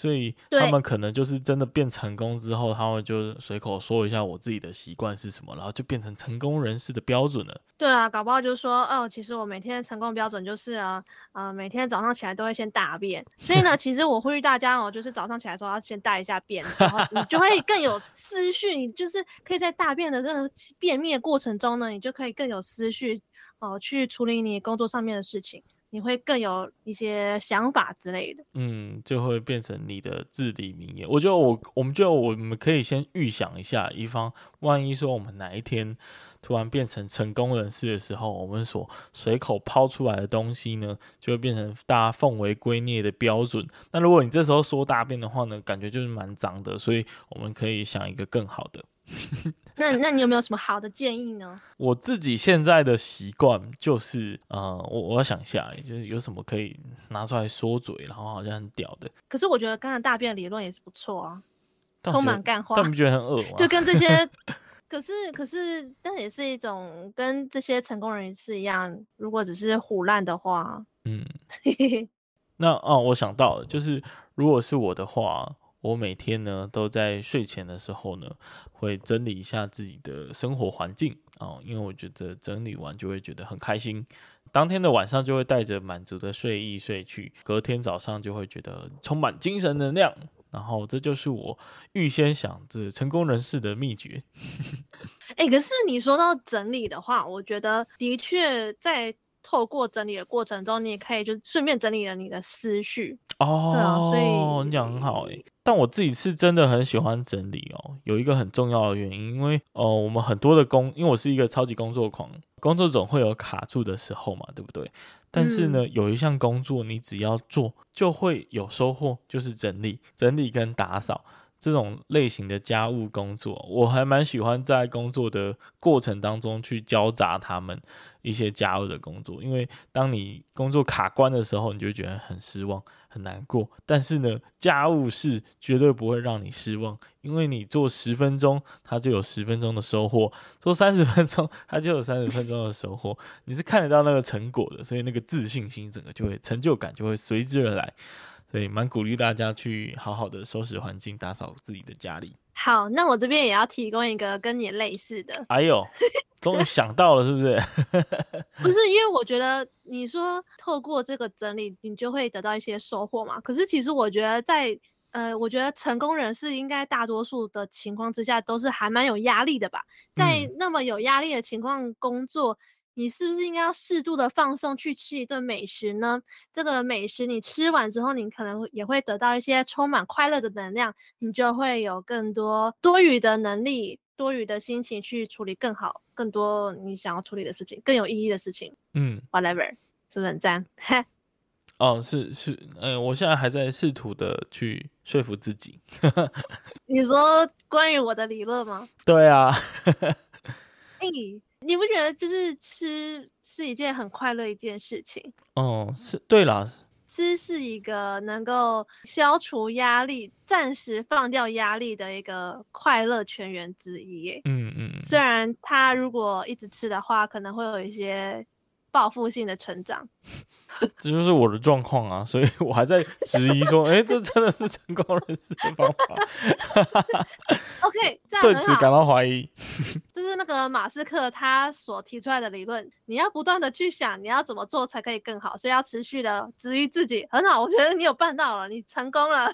Speaker 2: 所以他们可能就是真的变成功之后，他们就随口说一下我自己的习惯是什么，然后就变成成功人士的标准了。
Speaker 1: 对啊，搞不好就说哦，其实我每天成功标准就是啊，呃，每天早上起来都会先大便。所以呢，其实我呼吁大家哦，就是早上起来的时候要先大一下便，然后你就会更有思绪。你就是可以在大便的这个便秘的过程中呢，你就可以更有思绪哦，去处理你工作上面的事情。你会更有一些想法之类的。
Speaker 2: 嗯，就会变成你的至理名言。我觉得我我们就我们可以先预想一下，以防万一说我们哪一天突然变成成功人士的时候，我们所随口抛出来的东西呢，就会变成大家奉为圭臬的标准。那如果你这时候说大便的话呢，感觉就是蛮脏的，所以我们可以想一个更好的。
Speaker 1: 那那你有没有什么好的建议呢？
Speaker 2: 我自己现在的习惯就是，呃，我我要想一下，就是有什么可以拿出来说嘴，然后好像很屌的。
Speaker 1: 可是我觉得刚才大便理论也是不错啊，充满干话。
Speaker 2: 但不觉得很恶吗？
Speaker 1: 就跟这些，可是可是，但也是一种跟这些成功人士一样，如果只是胡乱的话，
Speaker 2: 嗯，那哦，我想到了，就是如果是我的话。我每天呢都在睡前的时候呢，会整理一下自己的生活环境哦，因为我觉得整理完就会觉得很开心，当天的晚上就会带着满足的睡意睡去，隔天早上就会觉得充满精神能量，然后这就是我预先想着成功人士的秘诀。
Speaker 1: 哎、欸，可是你说到整理的话，我觉得的确在。透过整理的过程中，你也可以就顺便整理了你的思绪
Speaker 2: 哦。对啊，所以你讲很好诶。但我自己是真的很喜欢整理哦。有一个很重要的原因，因为哦、呃，我们很多的工，因为我是一个超级工作狂，工作总会有卡住的时候嘛，对不对？但是呢，嗯、有一项工作你只要做就会有收获，就是整理、整理跟打扫。这种类型的家务工作，我还蛮喜欢在工作的过程当中去交杂他们一些家务的工作，因为当你工作卡关的时候，你就觉得很失望、很难过。但是呢，家务事绝对不会让你失望，因为你做十分钟，它就有十分钟的收获；做三十分钟，它就有三十分钟的收获。你是看得到那个成果的，所以那个自信心整个就会成就感就会随之而来。所以蛮鼓励大家去好好的收拾环境，打扫自己的家里。
Speaker 1: 好，那我这边也要提供一个跟你类似的。
Speaker 2: 哎呦，终于想到了，是不是？
Speaker 1: 不是，因为我觉得你说透过这个整理，你就会得到一些收获嘛。可是其实我觉得在呃，我觉得成功人士应该大多数的情况之下都是还蛮有压力的吧。在那么有压力的情况工作。嗯你是不是应该要适度的放松，去吃一顿美食呢？这个美食你吃完之后，你可能也会得到一些充满快乐的能量，你就会有更多多余的能力、多余的心情去处理更好、更多你想要处理的事情，更有意义的事情。嗯，whatever，是不是很赞？
Speaker 2: 哦，是是，嗯、呃，我现在还在试图的去说服自己。
Speaker 1: 你说关于我的理论吗？
Speaker 2: 对啊。
Speaker 1: 欸你不觉得就是吃是一件很快乐一件事情？
Speaker 2: 哦，是对了，
Speaker 1: 吃是一个能够消除压力、暂时放掉压力的一个快乐泉源之一耶。嗯嗯，虽然他如果一直吃的话，可能会有一些报复性的成长。
Speaker 2: 这就是我的状况啊，所以我还在质疑说，哎、欸，这真的是成功人士的方法？
Speaker 1: OK，这样
Speaker 2: 对此感到怀疑。
Speaker 1: 这是那个马斯克他所提出来的理论，你要不断的去想，你要怎么做才可以更好，所以要持续的质疑自己。很好，我觉得你有办到了，你成功了。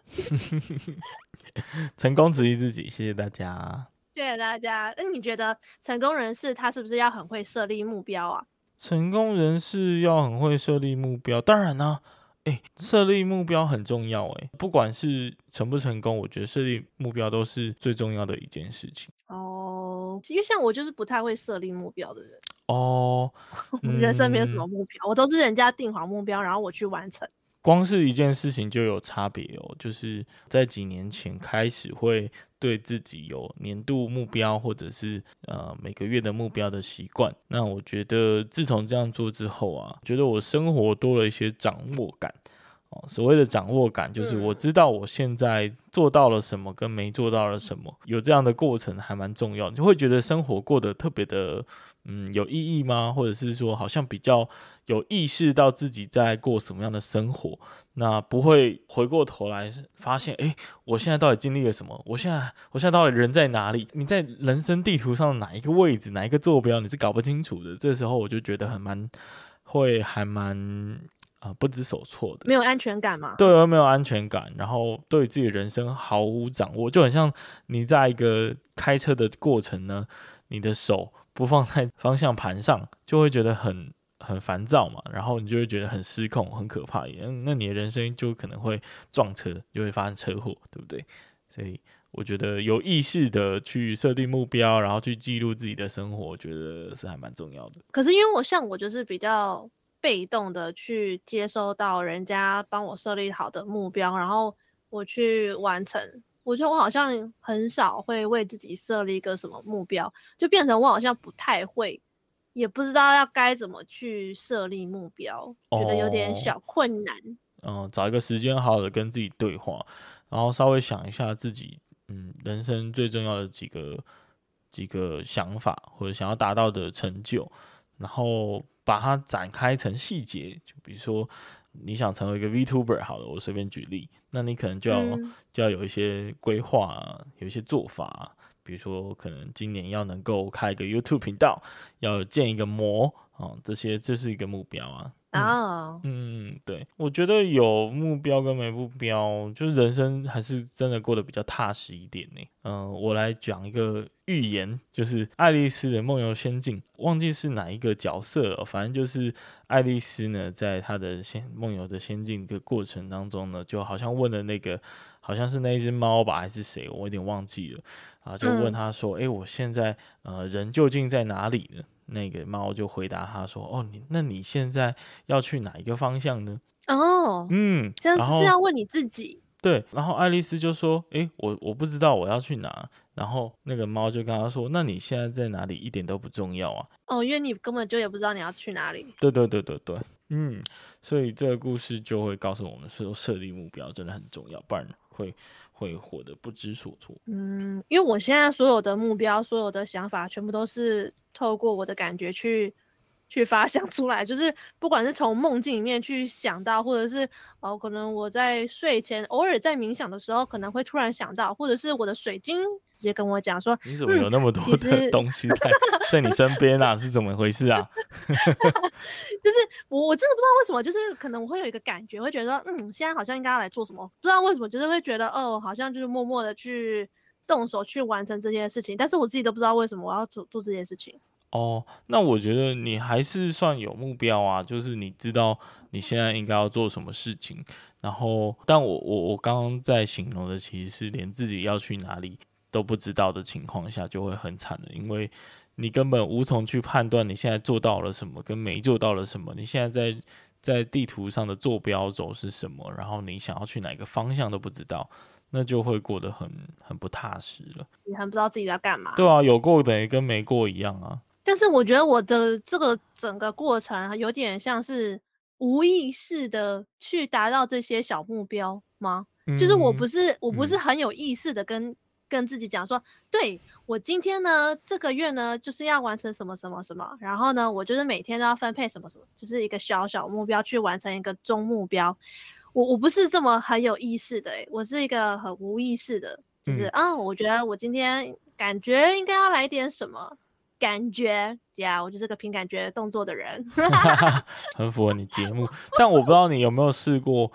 Speaker 2: 成功质疑自己，谢谢大家。
Speaker 1: 谢谢大家。那你觉得成功人士他是不是要很会设立目标啊？
Speaker 2: 成功人士要很会设立目标，当然呢、啊，诶，设立目标很重要，诶，不管是成不成功，我觉得设立目标都是最重要的一件事情。
Speaker 1: 哦，因为像我就是不太会设立目标的人。
Speaker 2: 哦，
Speaker 1: 人生没有什么目标，嗯、我都是人家定好目标，然后我去完成。
Speaker 2: 光是一件事情就有差别哦，就是在几年前开始会对自己有年度目标或者是呃每个月的目标的习惯。那我觉得自从这样做之后啊，觉得我生活多了一些掌握感。哦，所谓的掌握感就是我知道我现在做到了什么跟没做到了什么，有这样的过程还蛮重要，你就会觉得生活过得特别的。嗯，有意义吗？或者是说，好像比较有意识到自己在过什么样的生活，那不会回过头来发现，哎，我现在到底经历了什么？我现在，我现在到底人在哪里？你在人生地图上哪一个位置，哪一个坐标，你是搞不清楚的。这时候我就觉得很蛮，会还蛮啊、呃、不知所措的，
Speaker 1: 没有安全感嘛？
Speaker 2: 对，没有安全感，然后对自己的人生毫无掌握，就很像你在一个开车的过程呢，你的手。不放在方向盘上，就会觉得很很烦躁嘛，然后你就会觉得很失控、很可怕一样，那你的人生就可能会撞车，就会发生车祸，对不对？所以我觉得有意识的去设定目标，然后去记录自己的生活，我觉得是还蛮重要的。
Speaker 1: 可是因为我像我就是比较被动的去接收到人家帮我设立好的目标，然后我去完成。我觉得我好像很少会为自己设立一个什么目标，就变成我好像不太会，也不知道要该怎么去设立目标，觉得有点小困难。
Speaker 2: 哦、嗯，找一个时间好好的跟自己对话，然后稍微想一下自己，嗯，人生最重要的几个几个想法或者想要达到的成就，然后把它展开成细节，就比如说。你想成为一个 VTuber，好了，我随便举例，那你可能就要、嗯、就要有一些规划，有一些做法，比如说可能今年要能够开一个 YouTube 频道，要建一个模，哦，这些就是一个目标啊。
Speaker 1: 哦，
Speaker 2: 嗯，对，我觉得有目标跟没目标，就是人生还是真的过得比较踏实一点呢。嗯，我来讲一个寓言，就是爱丽丝的梦游仙境，忘记是哪一个角色了，反正就是爱丽丝呢，在她的仙梦游的仙境的过程当中呢，就好像问了那个，好像是那一只猫吧，还是谁，我有点忘记了啊，就问他说，哎、嗯，我现在呃人究竟在哪里呢？那个猫就回答他说：“哦，你那你现在要去哪一个方向呢？”
Speaker 1: 哦，
Speaker 2: 嗯，
Speaker 1: 这是要问你自己。
Speaker 2: 对，然后爱丽丝就说：“诶，我我不知道我要去哪。”然后那个猫就跟他说：“那你现在在哪里一点都不重要啊。”
Speaker 1: 哦，因为你根本就也不知道你要去哪里。
Speaker 2: 对对对对对，嗯，所以这个故事就会告诉我们说，设立目标真的很重要，不然会。会活得不知所措。
Speaker 1: 嗯，因为我现在所有的目标、所有的想法，全部都是透过我的感觉去去发想出来。就是不管是从梦境里面去想到，或者是哦，可能我在睡前偶尔在冥想的时候，可能会突然想到，或者是我的水晶直接跟我讲说：“
Speaker 2: 你怎么有那么多的东西在、嗯、在你身边啊？是怎么回事啊？”
Speaker 1: 就是我我真的不知道为什么，就是可能我会有一个感觉，会觉得嗯，现在好像应该要来做什么，不知道为什么，就是会觉得哦，好像就是默默的去动手去完成这件事情，但是我自己都不知道为什么我要做做这件事情。
Speaker 2: 哦，那我觉得你还是算有目标啊，就是你知道你现在应该要做什么事情，然后，但我我我刚刚在形容的其实是连自己要去哪里都不知道的情况下，就会很惨的，因为。你根本无从去判断你现在做到了什么，跟没做到了什么。你现在在在地图上的坐标轴是什么？然后你想要去哪个方向都不知道，那就会过得很很不踏实了。
Speaker 1: 你很不知道自己在干嘛？
Speaker 2: 对啊，有过等于跟没过一样啊。
Speaker 1: 但是我觉得我的这个整个过程有点像是无意识的去达到这些小目标吗？嗯、就是我不是我不是很有意识的跟。跟自己讲说，对，我今天呢，这个月呢，就是要完成什么什么什么，然后呢，我就是每天都要分配什么什么，就是一个小小目标去完成一个中目标。我我不是这么很有意识的，诶，我是一个很无意识的，就是啊、我觉得我今天感觉应该要来点什么感觉呀我就是个凭感觉动作的人，
Speaker 2: 很符合你节目。但我不知道你有没有试过。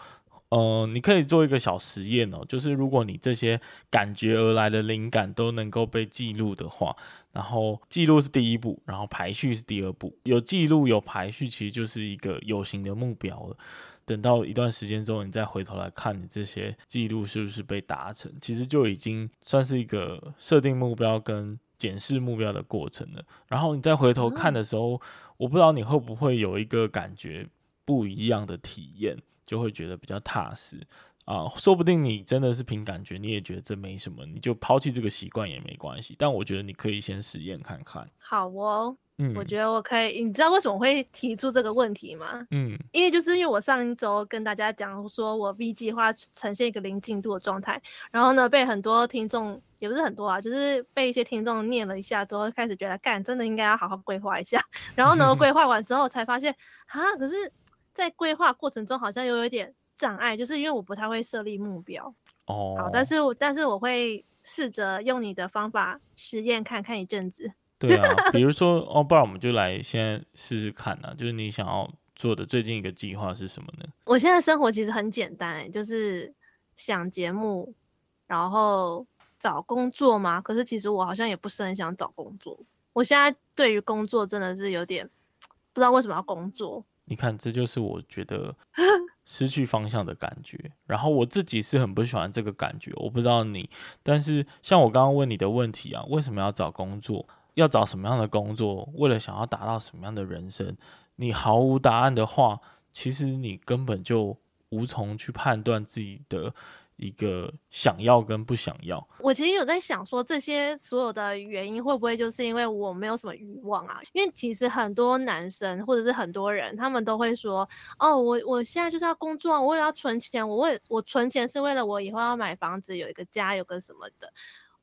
Speaker 2: 呃，你可以做一个小实验哦，就是如果你这些感觉而来的灵感都能够被记录的话，然后记录是第一步，然后排序是第二步。有记录有排序，其实就是一个有形的目标了。等到一段时间之后，你再回头来看你这些记录是不是被达成，其实就已经算是一个设定目标跟检视目标的过程了。然后你再回头看的时候，我不知道你会不会有一个感觉不一样的体验。就会觉得比较踏实啊，说不定你真的是凭感觉，你也觉得这没什么，你就抛弃这个习惯也没关系。但我觉得你可以先实验看看。
Speaker 1: 好哦，嗯，我觉得我可以。你知道为什么会提出这个问题吗？
Speaker 2: 嗯，
Speaker 1: 因为就是因为我上一周跟大家讲说，我 V 计划呈现一个零进度的状态，然后呢，被很多听众也不是很多啊，就是被一些听众念了一下之后，开始觉得干真的应该要好好规划一下。然后呢，规划完之后才发现啊，可是。在规划过程中，好像又有一点障碍，就是因为我不太会设立目标。
Speaker 2: 哦，
Speaker 1: 好，但是我但是我会试着用你的方法实验看看一阵子。
Speaker 2: 对啊，比如 说哦，不然我们就来先试试看啊。就是你想要做的最近一个计划是什么呢？
Speaker 1: 我现在生活其实很简单，欸，就是想节目，然后找工作嘛。可是其实我好像也不是很想找工作。我现在对于工作真的是有点。不知道为什么要工作。
Speaker 2: 你看，这就是我觉得 失去方向的感觉。然后我自己是很不喜欢这个感觉，我不知道你。但是像我刚刚问你的问题啊，为什么要找工作？要找什么样的工作？为了想要达到什么样的人生？你毫无答案的话，其实你根本就无从去判断自己的。一个想要跟不想要，
Speaker 1: 我其实有在想说，这些所有的原因会不会就是因为我没有什么欲望啊？因为其实很多男生或者是很多人，他们都会说，哦，我我现在就是要工作，我为了要存钱，我为我存钱是为了我以后要买房子，有一个家，有个什么的。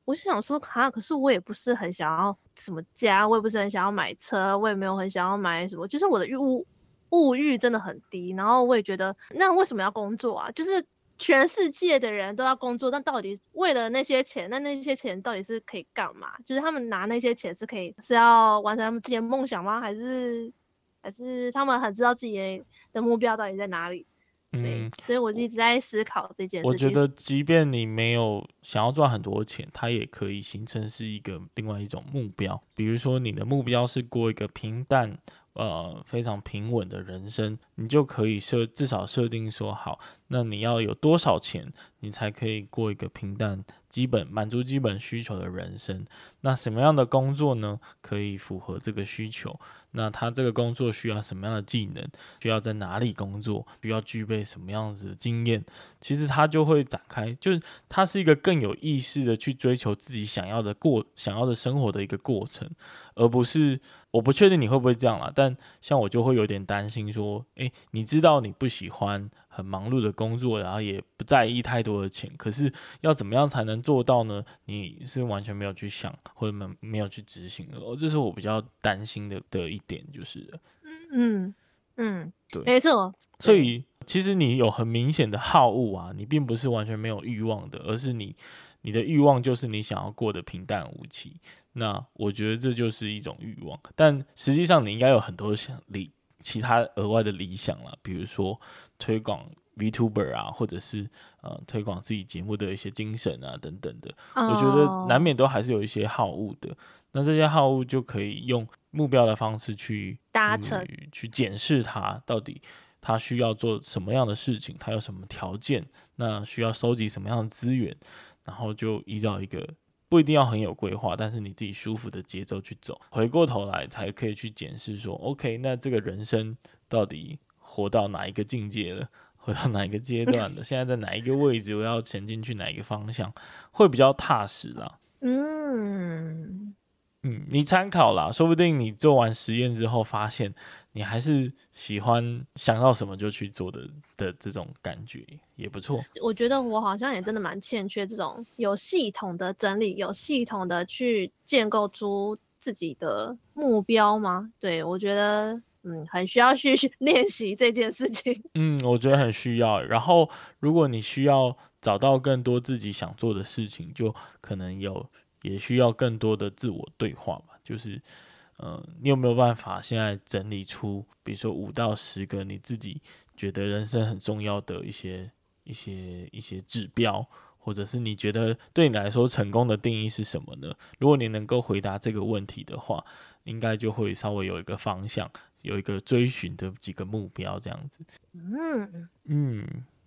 Speaker 1: 我就想说，哈，可是我也不是很想要什么家，我也不是很想要买车，我也没有很想要买什么，就是我的欲物物欲真的很低。然后我也觉得，那为什么要工作啊？就是。全世界的人都要工作，但到底为了那些钱，那那些钱到底是可以干嘛？就是他们拿那些钱是可以是要完成他们自己的梦想吗？还是还是他们很知道自己的目标到底在哪里？嗯，所以我就一直在思考这件事情。
Speaker 2: 我觉得，即便你没有想要赚很多钱，它也可以形成是一个另外一种目标。比如说，你的目标是过一个平淡。呃，非常平稳的人生，你就可以设至少设定说好，那你要有多少钱，你才可以过一个平淡、基本满足基本需求的人生？那什么样的工作呢，可以符合这个需求？那他这个工作需要什么样的技能？需要在哪里工作？需要具备什么样子的经验？其实他就会展开，就是他是一个更有意识的去追求自己想要的过、想要的生活的一个过程，而不是我不确定你会不会这样啦。但像我就会有点担心说，诶，你知道你不喜欢很忙碌的工作，然后也不在意太多的钱，可是要怎么样才能做到呢？你是完全没有去想或者没没有去执行的，哦，这是我比较担心的的一点，就是，
Speaker 1: 嗯嗯，对，
Speaker 2: 没
Speaker 1: 错。
Speaker 2: 所以其实你有很明显的好恶啊，你并不是完全没有欲望的，而是你你的欲望就是你想要过得平淡无奇。那我觉得这就是一种欲望，但实际上你应该有很多想理。其他额外的理想了，比如说推广 VTuber 啊，或者是呃推广自己节目的一些精神啊等等的，oh. 我觉得难免都还是有一些好恶的。那这些好恶就可以用目标的方式去
Speaker 1: 达成，
Speaker 2: 去检视它到底他需要做什么样的事情，他有什么条件，那需要收集什么样的资源，然后就依照一个。不一定要很有规划，但是你自己舒服的节奏去走，回过头来才可以去检视说，OK，那这个人生到底活到哪一个境界了，活到哪一个阶段了？现在在哪一个位置？我要前进去哪一个方向，会比较踏实啦。嗯嗯，你参考啦，说不定你做完实验之后发现。你还是喜欢想到什么就去做的的这种感觉也不错。
Speaker 1: 我觉得我好像也真的蛮欠缺这种有系统的整理，有系统的去建构出自己的目标吗？对，我觉得嗯，很需要去 练习这件事情。
Speaker 2: 嗯，我觉得很需要。然后，如果你需要找到更多自己想做的事情，就可能有也需要更多的自我对话嘛，就是。嗯，你有没有办法现在整理出，比如说五到十个你自己觉得人生很重要的一些、一些、一些指标，或者是你觉得对你来说成功的定义是什么呢？如果你能够回答这个问题的话，应该就会稍微有一个方向，有一个追寻的几个目标这样子。嗯
Speaker 1: 嗯，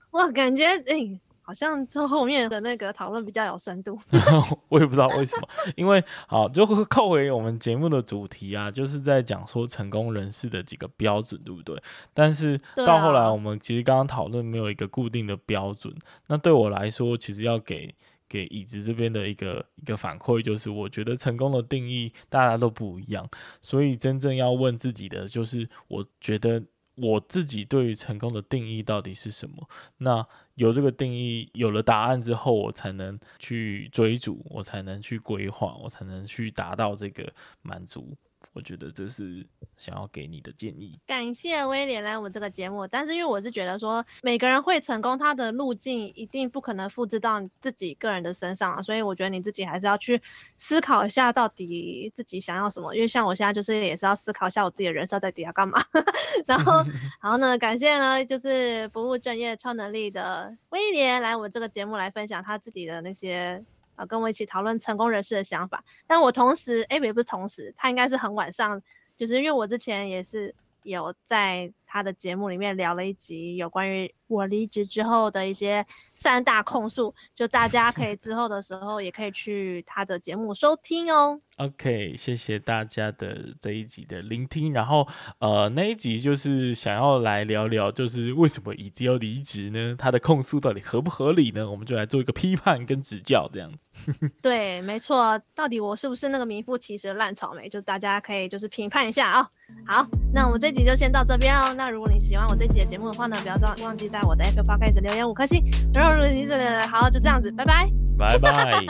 Speaker 1: 哇，感觉诶。欸好像这后面的那个讨论比较有深度，
Speaker 2: 我也不知道为什么，因为好就会扣回我们节目的主题啊，就是在讲说成功人士的几个标准，对不对？但是到后来我们其实刚刚讨论没有一个固定的标准，那对我来说，其实要给给椅子这边的一个一个反馈，就是我觉得成功的定义大家都不一样，所以真正要问自己的就是，我觉得。我自己对于成功的定义到底是什么？那有这个定义，有了答案之后，我才能去追逐，我才能去规划，我才能去达到这个满足。我觉得这是想要给你的建议。
Speaker 1: 感谢威廉来我们这个节目，但是因为我是觉得说每个人会成功，他的路径一定不可能复制到你自己个人的身上，所以我觉得你自己还是要去思考一下，到底自己想要什么。因为像我现在就是也是要思考一下我自己的人生到底要干嘛。然后，然后呢，感谢呢就是不务正业超能力的威廉来我们这个节目来分享他自己的那些。跟我一起讨论成功人士的想法，但我同时，哎、欸，也不是同时，他应该是很晚上，就是因为我之前也是有在他的节目里面聊了一集有关于我离职之后的一些三大控诉，就大家可以之后的时候也可以去他的节目收听哦。
Speaker 2: OK，谢谢大家的这一集的聆听。然后呃，那一集就是想要来聊聊，就是为什么已经要离职呢？他的控诉到底合不合理呢？我们就来做一个批判跟指教，这样子。
Speaker 1: 对，没错，到底我是不是那个名副其实的烂草莓？就大家可以就是评判一下啊、哦。好，那我们这集就先到这边哦。那如果你喜欢我这期的节目的话呢，不要忘忘记在我的 Apple Podcast 留言五颗星。然后如果你真的好，就这样子，拜拜，
Speaker 2: 拜拜。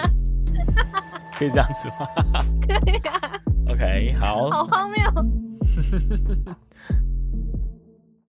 Speaker 2: 可以这样子吗？
Speaker 1: 可以啊。
Speaker 2: OK，好。
Speaker 1: 好荒谬。